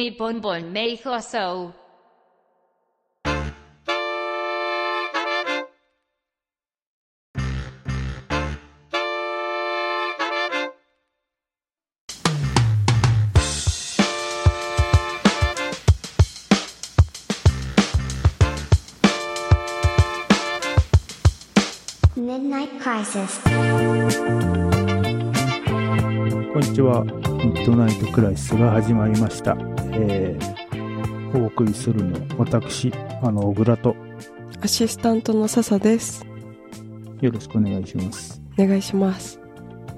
ni bonbon may so. こんにちは。ミッドナイトクライシスが始まりました。えー、お送りするの、私、あの、小倉と、アシスタントの笹です。よろしくお願いします。お願いします。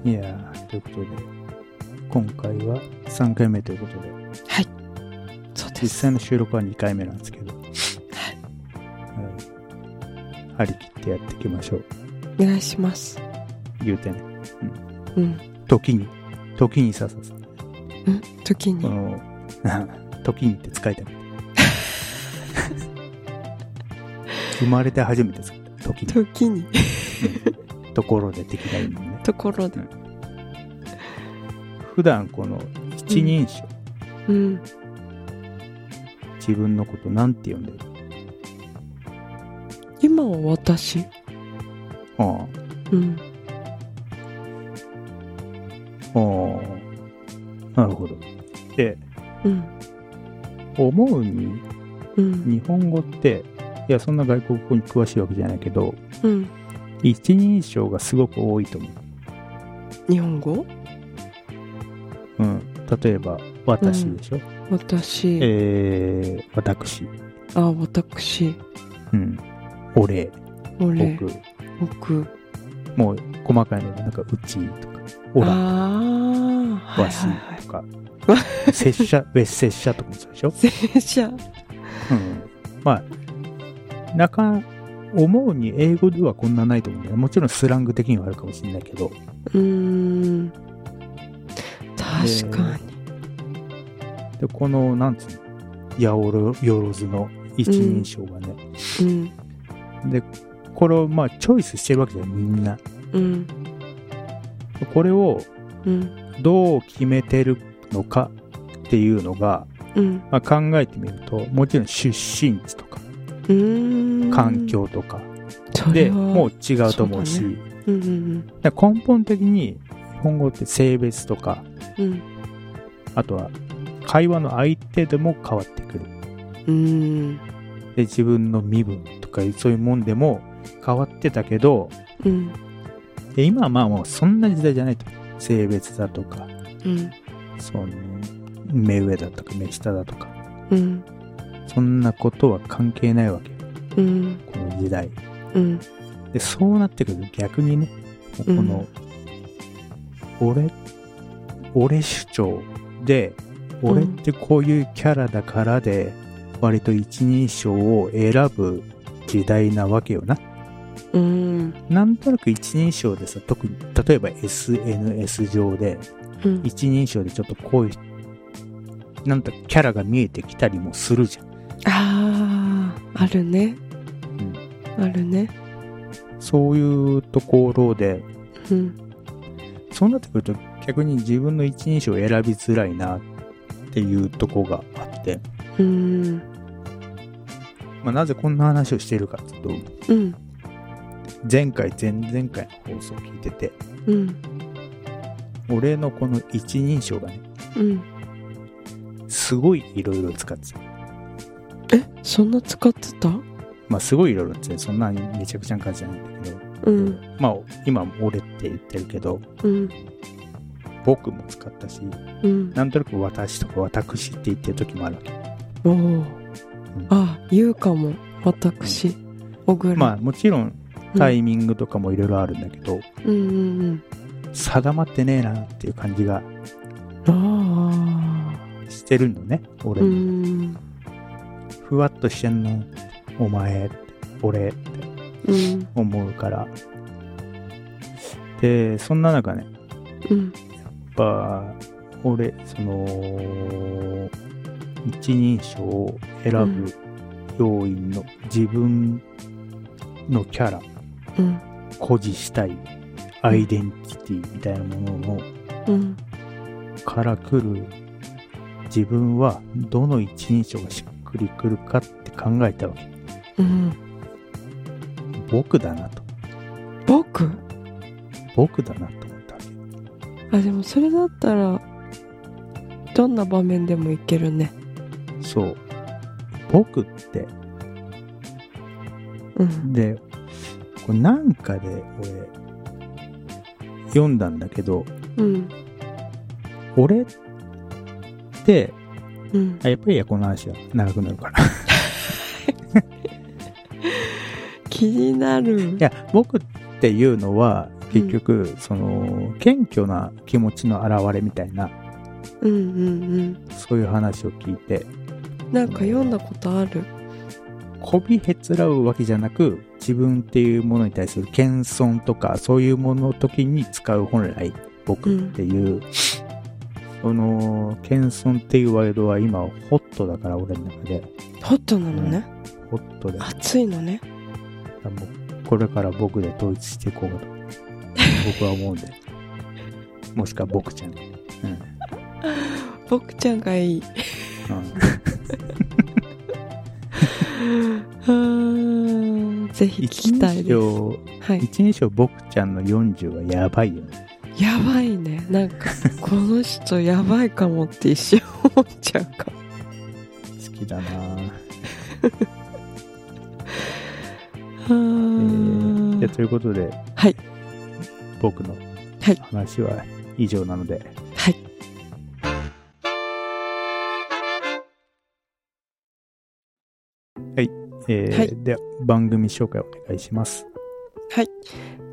いやー、ということで、今回は3回目ということで、はい。そう実です。際の収録は2回目なんですけど、はい。張り切ってやっていきましょう。お願いします。言うてね。うん。時に、時にさささ、うん時に。この、時にって使いたい。生まれて初めて使った。時に。時に。ところで的な意味ね。ところで。普段この一人称、うん。自分のことなんて呼んでる？今は私。あうん。あ、ああ、なるほど。で、うん。思うにうん。日本語って、いや、そんな外国語に詳しいわけじゃないけど、うん。一人称がすごく多いと思日本語？う。うん。例えば、私でしょ？私。えー、私。あ、私。うん。俺、俺。僕。僕。もう、細かいので、なんか、うちとか、オラ、ああ。はいわしはいはいとか、拙者、別拙者とかもそうでしょ？拙者。うん。まあ、なか、思うに英語ではこんなないと思うんだよ。もちろんスラング的にはあるかもしれないけど、うーん。確かに。で、この、なんつうの、やおろ、よろずの一人称がね、うん。で、これをまあ、チョイスしてるわけじゃん、みんな。うん。これをうん。どう決めてるのかっていうのが、うん。まあ、考えてみると、もちろん出身地とか。環。境とか、でもう違うと思うし、そううんうん根本的に日本語って性別とか、うん。うん。あとは会話の相手でも変わってくる。うーん。で、自分の身分とかそういうもんでも変わってたけど、うん。で今はまあもうそんな時代じゃないと。性別だとか、うん。その、目上だとか目下だとか、うん。そんなことは関係ないわけよ。うん。この時代。うん。で、そうなってくると逆にね、この、俺、俺主張で、俺ってこういうキャラだからで、割と一人称を選ぶ時代なわけよな。うん。なんとなく一人称でさ、特に、例えば SNS 上で、うん。一人称でちょっとこういう、なんだ、キャラが見えてきたりもするじゃん。ああ、あるね。あるね。そういうところで、うん。そうなってくると逆に自分の一人称を選びづらいなっていうとこがあって、うん。まあ、なぜこんな話をしているかっていうと、うん。前回、前々回の放送を聞いてて、うん。俺のこの一人称がね、うん。すごいいろいろ使ってた。え、そんな使ってた？まあ、すごいいろいろってそんなにめちゃくちゃな感じじゃないんだけど、うん。まあ、今俺って言ってるけど、うん。僕も使ったし、うん。なんとなく私とか私って言ってる時もあるわけ。おお。あ、言うかも。私。小倉。まあ、もちろんタイミングとかもいろいろあるんだけど、うんうん定まってねえなっていう感じがしてるのね、あ。俺。ふわっとしてんの、お前、俺ってうん。思うから。で、そんな中ね、うん。やっぱ、俺、その、一人称を選ぶ要因の自分のキャラ、うん。誇示したいアイデンティティみたいなもののうん。から来る自分はどの一人称がしっくりくるかって考えたわけ。うん。僕だなと。僕？僕だなと思ったわけ。あ、でもそれだったら、どんな場面でもいけるね。そう。僕って、うん。で、これなんかで俺、読んだんだけど、うん。俺って、うん。あやっぱりこの話は長くなるから。気になるい。や、僕っていうのは、結局、その、謙虚な気持ちの表れみたいな、うんうんそういう話を聞いて、うん。なんか読んだことある。こびへつらうわけじゃなく、自分っていうものに対する謙遜とか、そういうものの時に使う本来、僕っていう、その、謙遜っていうワードは今、ホットだから、俺の中で。ホットなのね。ホットで。熱いのね。もうこれから僕で統一していこうかと、僕は思うんで。もしくは僕ちゃん。うん。僕ちゃんがいい。うん、は あぜひ聞きたいです。す。はい。一人称僕ちゃんの40はやばいよね。やばいね。なんか、この人やばいかもって一瞬思っちゃうかも。好きだなえー、ということで、はい。僕のはい話は以上なので、はい。えーはいでは番組紹介お願いします。はい。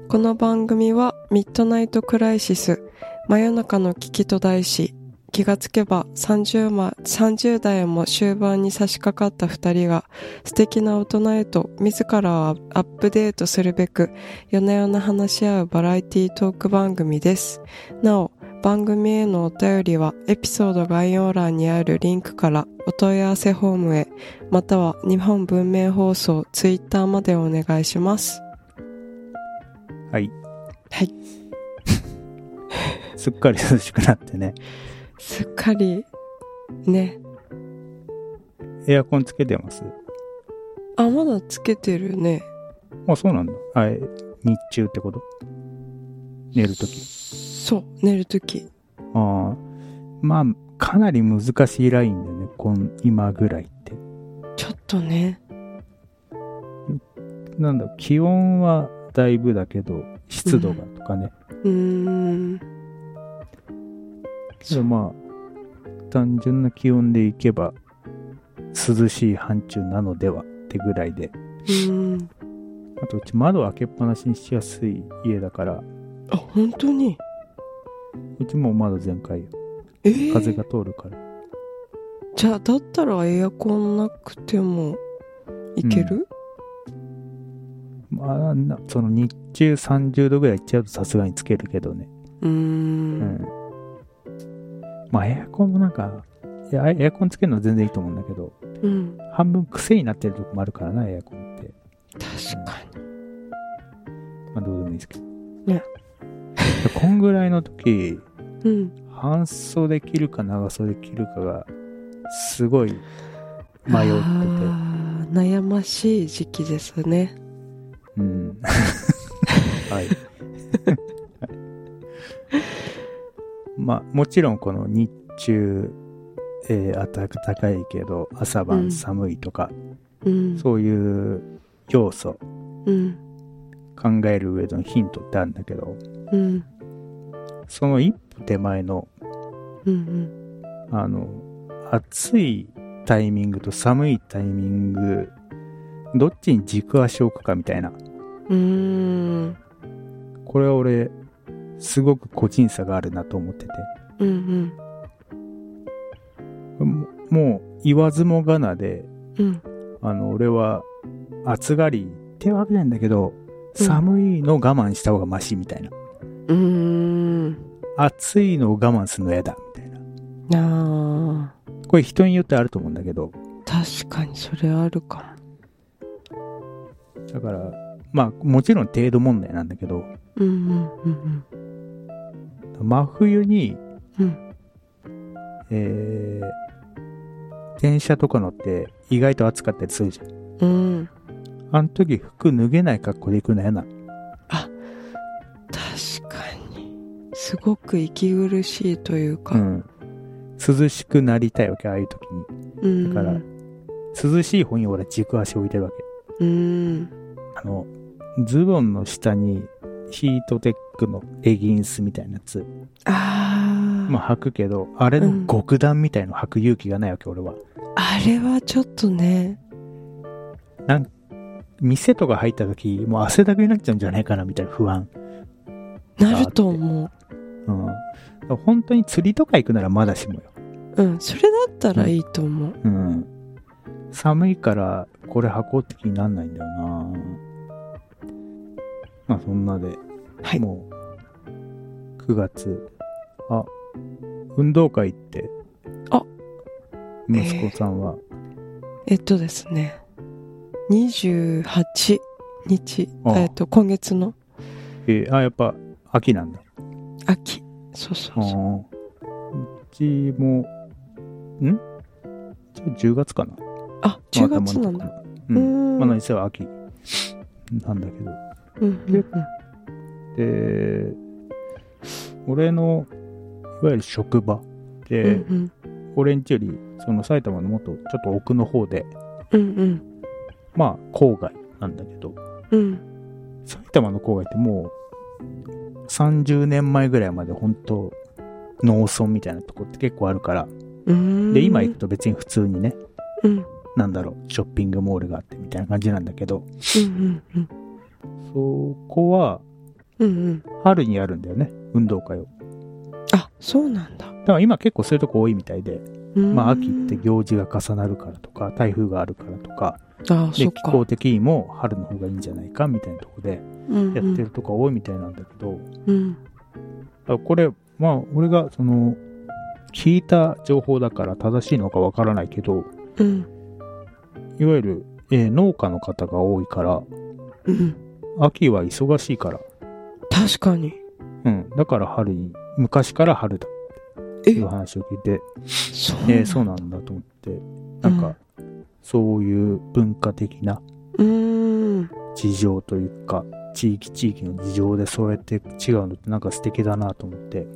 この番組はミッドナイトクライシス真夜中の危機と題し気がつけば 30, ま30代も終盤に差し掛かった二人が素敵な大人へと自らをアップデートするべく夜な夜な話し合うバラエティトーク番組です。なお、番組へのお便りはエピソード概要欄にあるリンクからお問い合わせフォームへまたは日本文明放送ツイッターまでお願いします。はい。はい。すっかり涼しくなってね。すっかり、ね。エアコンつけてます？あ、まだつけてるね。あ、そうなんだ。はい。日中ってこと？寝るとき。そう、寝るとき。ああ。まあ、かなり難しいラインだよね。こん今ぐらいって。ちょっとね。なんだ、気温はだいぶだけど、湿度がとかね。うーん。けどまあ、単純な気温でいけば、涼しい範疇なのではってぐらいで。うーん。あと、うち窓開けっぱなしにしやすい家だから、あ、本当に？うちもう窓全開よ。えー、風が通るから。じゃあ、だったらエアコンなくてもいける、まあ、なその日中30度ぐらいいっちゃうとさすがにつけるけどね。うー。うんん。まあ、エアコンもなんか、いやエアコンつけるのは全然いいと思うんだけど、うん。半分癖になってるとこもあるからな、エアコンって。確かに。まあ、どうでもいいですけど。ね。こんぐらいの時、うん。半袖着るか長袖着るかが、すごい迷ってて。悩ましい時期ですね。うん。はい。まあ、もちろんこの日中、えー暖かいけど、朝う晩ん寒いとか、うん。そういう要素、うん。考える上でのヒントってあるんだけど、うん。その一歩手前の、うん。あの、暑いタイミングと寒いタイミング、どっちに軸足を置くかみたいな。うーん。これは俺、すごく個人差があるなと思ってて。うん。ももう言わずもがなで、うん。あの、俺は暑がりってわけなんだけど、うん寒いの我慢した方がマシみたいな。うーん。暑いのを我慢するの嫌だみたいな。ああ。これ人によってあると思うんだけど、確かにそれあるかだから、まあもちろん程度問題なんだけど、も。うんうんうん真冬に、うん。えー電車とか乗って意外と暑かったりするじゃん。うん。あの時服脱げない格好で行くの嫌な。確すごく息苦しいというか。うん。涼しくなりたいわけ、ああいう時に。うん。だから涼しい方に俺は軸足置いてるわけ。うん。あの、ズボンの下にヒートテックのレギンスみたいなやつ、ああ。まあ履くけど、あれの極暖みたいの履く勇気がないわけ、俺は。あれはちょっとね。店とか入った時、もう汗だくになっちゃうんじゃないかなみたいな不安。なると思う。うん。本当に釣りとか行くならまだしもよ。うん。それだったらいいと思う。うん。寒いからこれ履こうって気になんないんだよなまあそんなで、はいもう、9月、あ、運動会行って、あ息子さんは、えっとですね。28日。あえっと、今月のえーあ、やっぱ秋なんだ。秋。そうそうそう。うちも、ん？じゃあ10月かなあ、10月なんだ。。う。うんん。まあ何せは秋なんだけど。うんうんうん。で、俺の、いわゆる職場で、うん俺んちより、その埼玉のもっとちょっと奥の方で、うん。うんまあ郊外なんだけど、うん。うん。埼玉の郊外ってもう、30年前ぐらいまで本当農村みたいなとこって結構あるから、うん。で、今行くと別に普通にね、うん。なんだろう、ショッピングモールがあってみたいな感じなんだけど、うんうんそこはうん。うんうん。春にやるんだよね、運動会を。あ、そうなんだ。だから今結構そういうとこ多いみたいで、うんまあ秋って行事が重なるからとか、台風があるからとか、あ、で。気候的にも春の方がいいんじゃないかみたいなとこでうんやってるとか多いみたいなんだけど、うん。あこれ、まあ俺がその、聞いた情報だから正しいのかわからないけど、うん。いわゆる、えー農家の方が多いから、うん。秋は忙しいから、確かに。うん、だから春に、昔から春だっていう話を聞いて、そうえーそうなんだと思って、なんか、そういう文化的な。事情というか、地域地域の事情でそうやって違うのってなんか素敵だなと思って。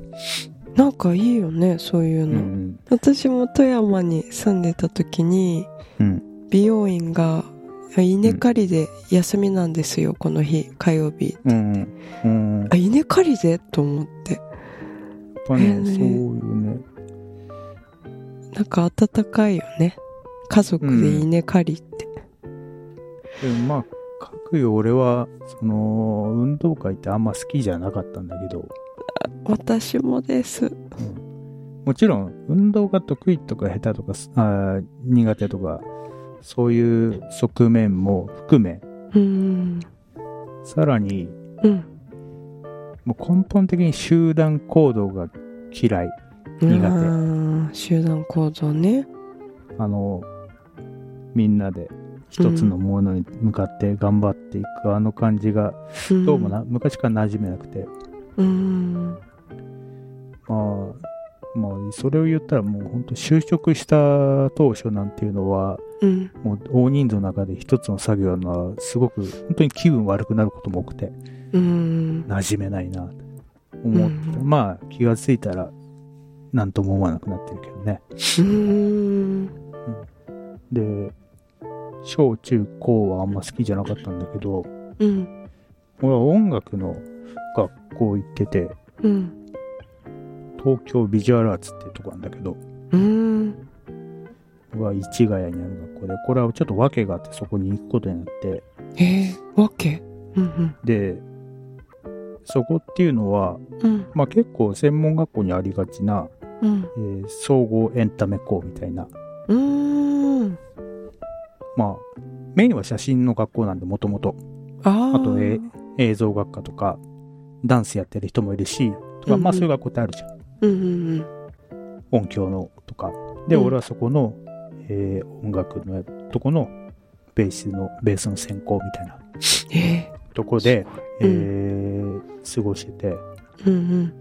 なんかいいよね、そういううんうの。ん。私も富山に住んでた時に、うん。美容院が稲刈りで休みなんですよ、この日、火曜日。うん。うん。やっあ、稲刈りで？と思って。ぱね、そういうね。なんか温かいよね。家族で稲刈りって。でもまあ、各よ俺は、その、運動会ってあんま好きじゃなかったんだけど、私もです。もちろん、運動が得意とか下手とか、あー苦手とか、そういう側面も含め、うーん。さらに、うん。もう根本的に集団行動が嫌い。苦手集団行動ね。あの、みんなで一つのものに向かって頑張っていく、あの感じが、うんどうもな、昔から馴染めなくて、うーん。まあ、まあ、それを言ったらもう本当就職した当初なんていうのは、うん。もう大人数の中で一つの作業のすごく本当に気分悪くなることも多くて、うーん。馴染めないなと思って、うんまあ気がついたら、なんとも思わなくなってるけどね。で、小中高はあんま好きじゃなかったんだけど、うん。俺は音楽の学校行ってて、うん。東京ビジュアルアーツっていうとこなんだけど、うーん。は市ヶ谷にある学校で、これはちょっと訳があってそこに行くことになって、えー、わけうんで、そこっていうのは、うん。うん。まあ結構専門学校にありがちな、うん。えー総合エンタメ校みたいな、うーん。まあ、メインは写真の学校なんで、もともと。ああ。あと、え映像学科とか、ダンスやってる人もいるし、とか、うんうんまあそういう学校ってあるじゃん。うんうん音響のとか。で、うん俺はそこの、えー音楽のとこのベースの、ベースの専攻みたいなとこで、うんえー過ごしてて、ー、うん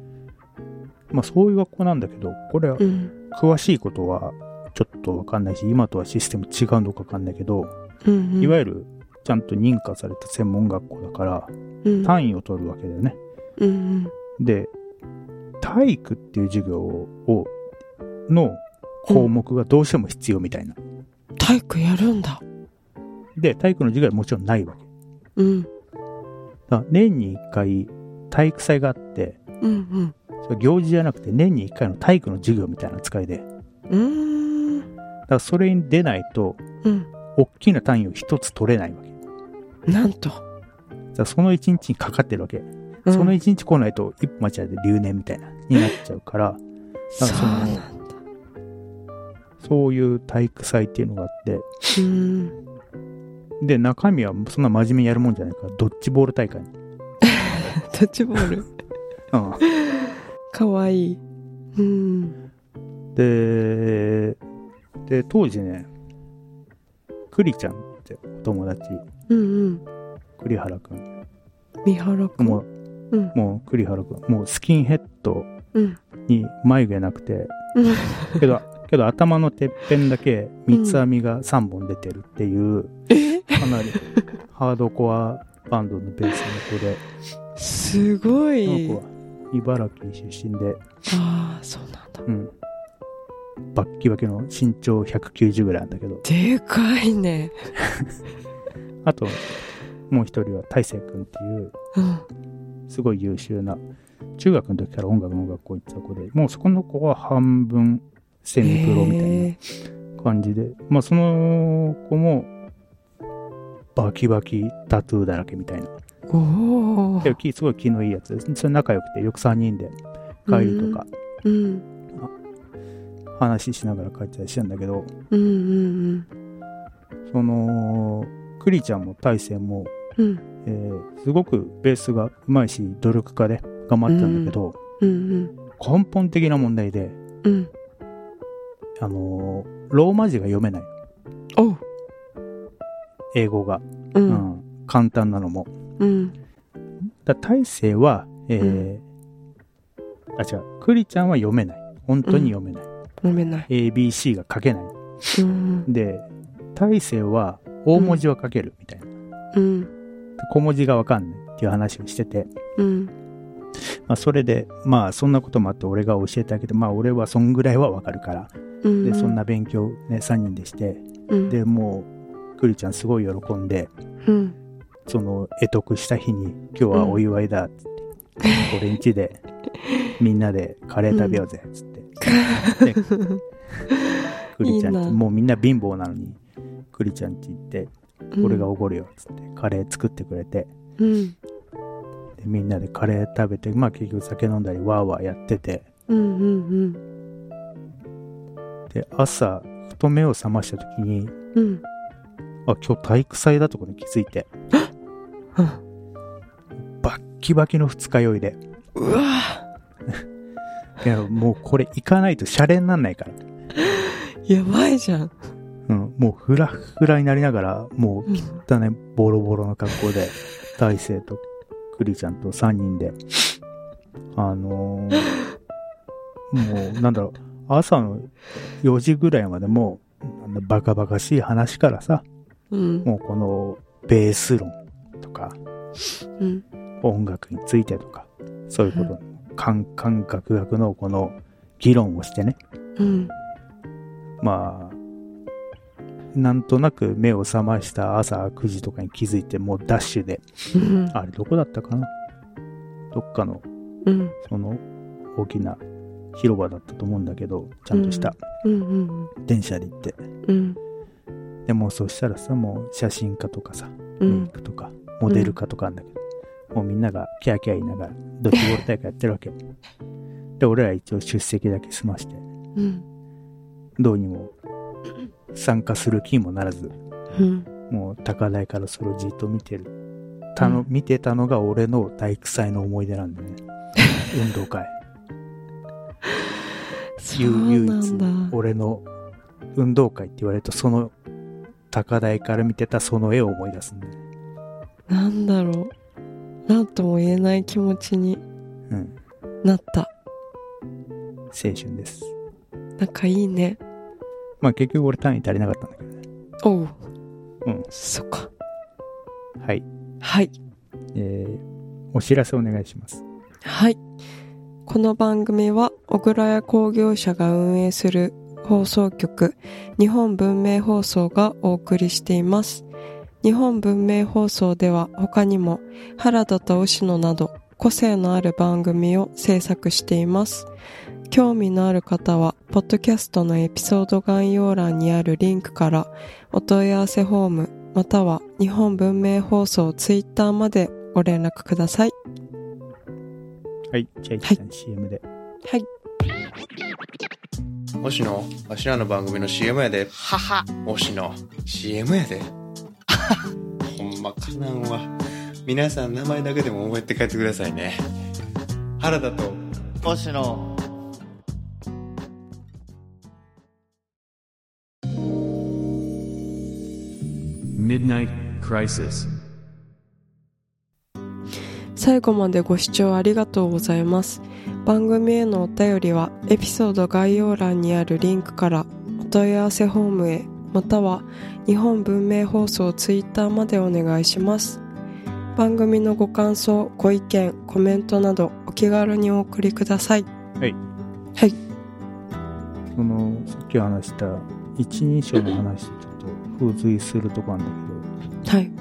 まあそういう学校なんだけど、これはうん。うん。詳しいことはちょっとわかんないし、今とはシステム違うのかわかんないけど、うんうん。いわゆるちゃんと認可された専門学校だから、うん単位を取るわけだよね。うんで、体育っていう授業を、の項目がどうしても必要みたいな。うん。体育やるんだ。で、体育の授業はもちろんないわけ。うん。だ年に1回体育祭があって、うんそれ行事じゃなくて年に1回の体育の授業みたいな扱いで、だかうん。うーん。らそれに出ないと、うん。大きな単位を1つ取れないわけ。だなんと。その1日にかかってるわけ。うんその1日来ないと一歩間違えて留年みたいな、になっちゃうから、そうだからそのなんだ。そういう体育祭っていうのがあって、うん。で、中身はそんな真面目にやるもんじゃないから、ドッジボール大会。ドッジボール？うん。かわいい。うん。で、で、当時ね、クリちゃんってお友達、うんうん。栗原くん。三原くん。もう、うん。もう栗原くん、もうスキンヘッドうん。に眉毛なくて、うん。けど、けど頭のてっぺんだけ三つ編みが3本出てるっていう、え？かなりハードコアバンドのベースの子で、すごこのい子。は茨城出身で、ああ、そうなんだ。うん。バッキバキの身長190ぐらいなんだけど、でかいね。あと、もう一人は大成くんっていう、うん。すごい優秀な、中学の時から音楽の学校行ってた子で、もうそこの子は半分セミプロみたいへな感じで、まあその子も、バキバキタトゥーだらけみたいな。ーおすごい気のいいやつです。それ仲良くて、よく3人で帰りとかうん。話しながら帰ってたりしたんだけど、うんうんその、クリちゃんも大成も、うん。うん。えーすごくベースが上手いし、努力家で頑張ったんだけど、うん根本的な問題で、うん。うん。あのーローマ字が読めない。英語が。う。うんん。簡単なのも。うん。だ大成は、えーあ、違う。クリちゃんは読めない。本当に読めない。飲めない。ABC が書けない。うん。で、大成は大文字は書けるみたいな。うん。小文字がわかんないっていう話をしてて、うん。まあそれで、まあそんなこともあって俺が教えてあげて、まあ俺はそんぐらいはわかるから。うん。で、そんな勉強ね、3人でして、うん。で、もう、クリちゃんすごい喜んで、うん。その、得得した日に、今日はお祝いだ、つって、俺ん家で、みんなでカレー食べようぜ、つって。で、クリちゃんち、いもうみんな貧乏なのに、クリちゃんち行って、うん俺がおごるよ、つって、カレー作ってくれて、うん。でみんなでカレー食べて、まあ結局酒飲んだり、わーわーやってて、うんうんで、朝、ふと目を覚ました時に、うん。うん。あ、今日体育祭だとこに気づいて、バッキバキの二日酔いで、うわ いや、もうこれ行かないとシャレになんないから。やばいじゃん。うん、もうフラフラになりながら、もううん汚ね、ボロボロの格好で、大勢とクリちゃんと3人で、あのーもう、なんだろう、朝の4時ぐらいまでもう、バカバカしい話からさ、うん。もうこのベース論とか、うん。音楽についてとか、そういうこと、カンカンガクガクのこの議論をしてね、うん。まあ、なんとなく目を覚ました朝9時とかに気づいて、もうダッシュで、うん。あれどこだったかな？どっかの、うん。その、大きな広場だったと思うんだけど、ちゃんとしたうんうん電車で行って。うん。でもそしたらさ、もう写真家とかさ、うん。メイクとか、モデル家とかあんだけど、もうみんながキャーキャー言いながら、ドッジボール大会やってるわけ。で、俺ら一応出席だけ済まして、うん。どうにも参加する気にもならず、うん。もう高台からそれをじっと見てる。たの、うん見てたのが俺の体育祭の思い出なんだね。運動会。そうなんだ。俺の運動会って言われると、その高台から見てたその絵を思い出すんだよね。なんだろう。なんとも言えない気持ちにうん。なった。青春です。なんかいいね。まあ結局俺単位足りなかったんだけどね。おう。うん。そっか。はい。はい。えー、お知らせお願いします。はい。この番組は、小倉屋工業者が運営する放送局、日本文明放送がお送りしています。日本文明放送では他にも、原田と牛野など、個性のある番組を制作しています。興味のある方は、ポッドキャストのエピソード概要欄にあるリンクから、お問い合わせフォーム、または日本文明放送ツイッターまでご連絡ください。はい。じゃあ一旦 CM で。はい。星野、わしらの番組の CM やで。はは。星野、CM やで。ほんまかなんわ。皆さん名前だけでも覚えて帰ってくださいね。原田と、星野最後までご視聴ありがとうございます。番組へのお便りはエピソード概要欄にあるリンクからお問い合わせフォームへまたは日本文明放送ツイッターまでお願いします。番組のご感想、ご意見、コメントなどお気軽にお送りください。はい。はい。その、さっき話した一人称の話付随するとこなんだけど、はい。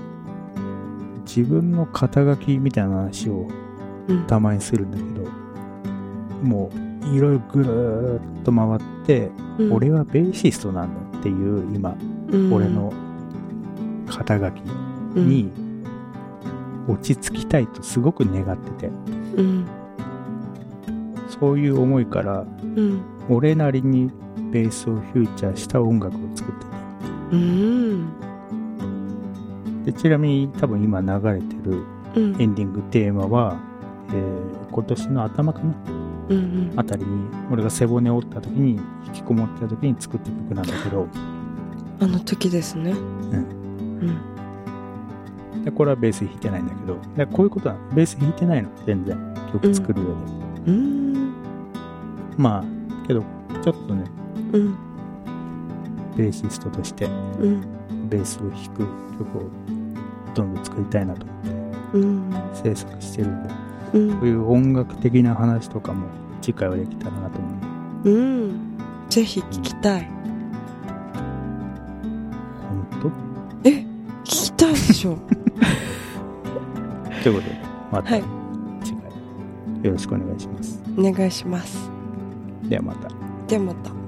自分の肩書きみたいな話をうん。たまにするんだけど、もういろいろぐーっと回って、うん俺はベーシストなんだっていう今、うん俺の肩書きに落ち着きたいとすごく願ってて、うん。そういう思いからうん。俺なりにベースをフューチャーした音楽を作ってうん。てでちなみに多分今流れてるうん。エンディングテーマは、えー今年の頭かな？うん。あたりに俺が背骨を折った時に引きこもってた時に作った曲なんだけどあの時ですね。うん。でこれはベース弾いてないんだけどでこういうことはベース弾いてないの？全然曲作る上で、うん。まあけどちょっとねうん。ベーシストとしてうん。ベースを弾く曲をどんどん作りたいなと思ってうん。制作してるんでうんこういう音楽的な話とかも次回はできたらなと思ううん。ぜひ聞きたい。本え聞きたいでしょ。当 ということでまたはい次回よろしくお願いします、お願いします。ではまたではまた。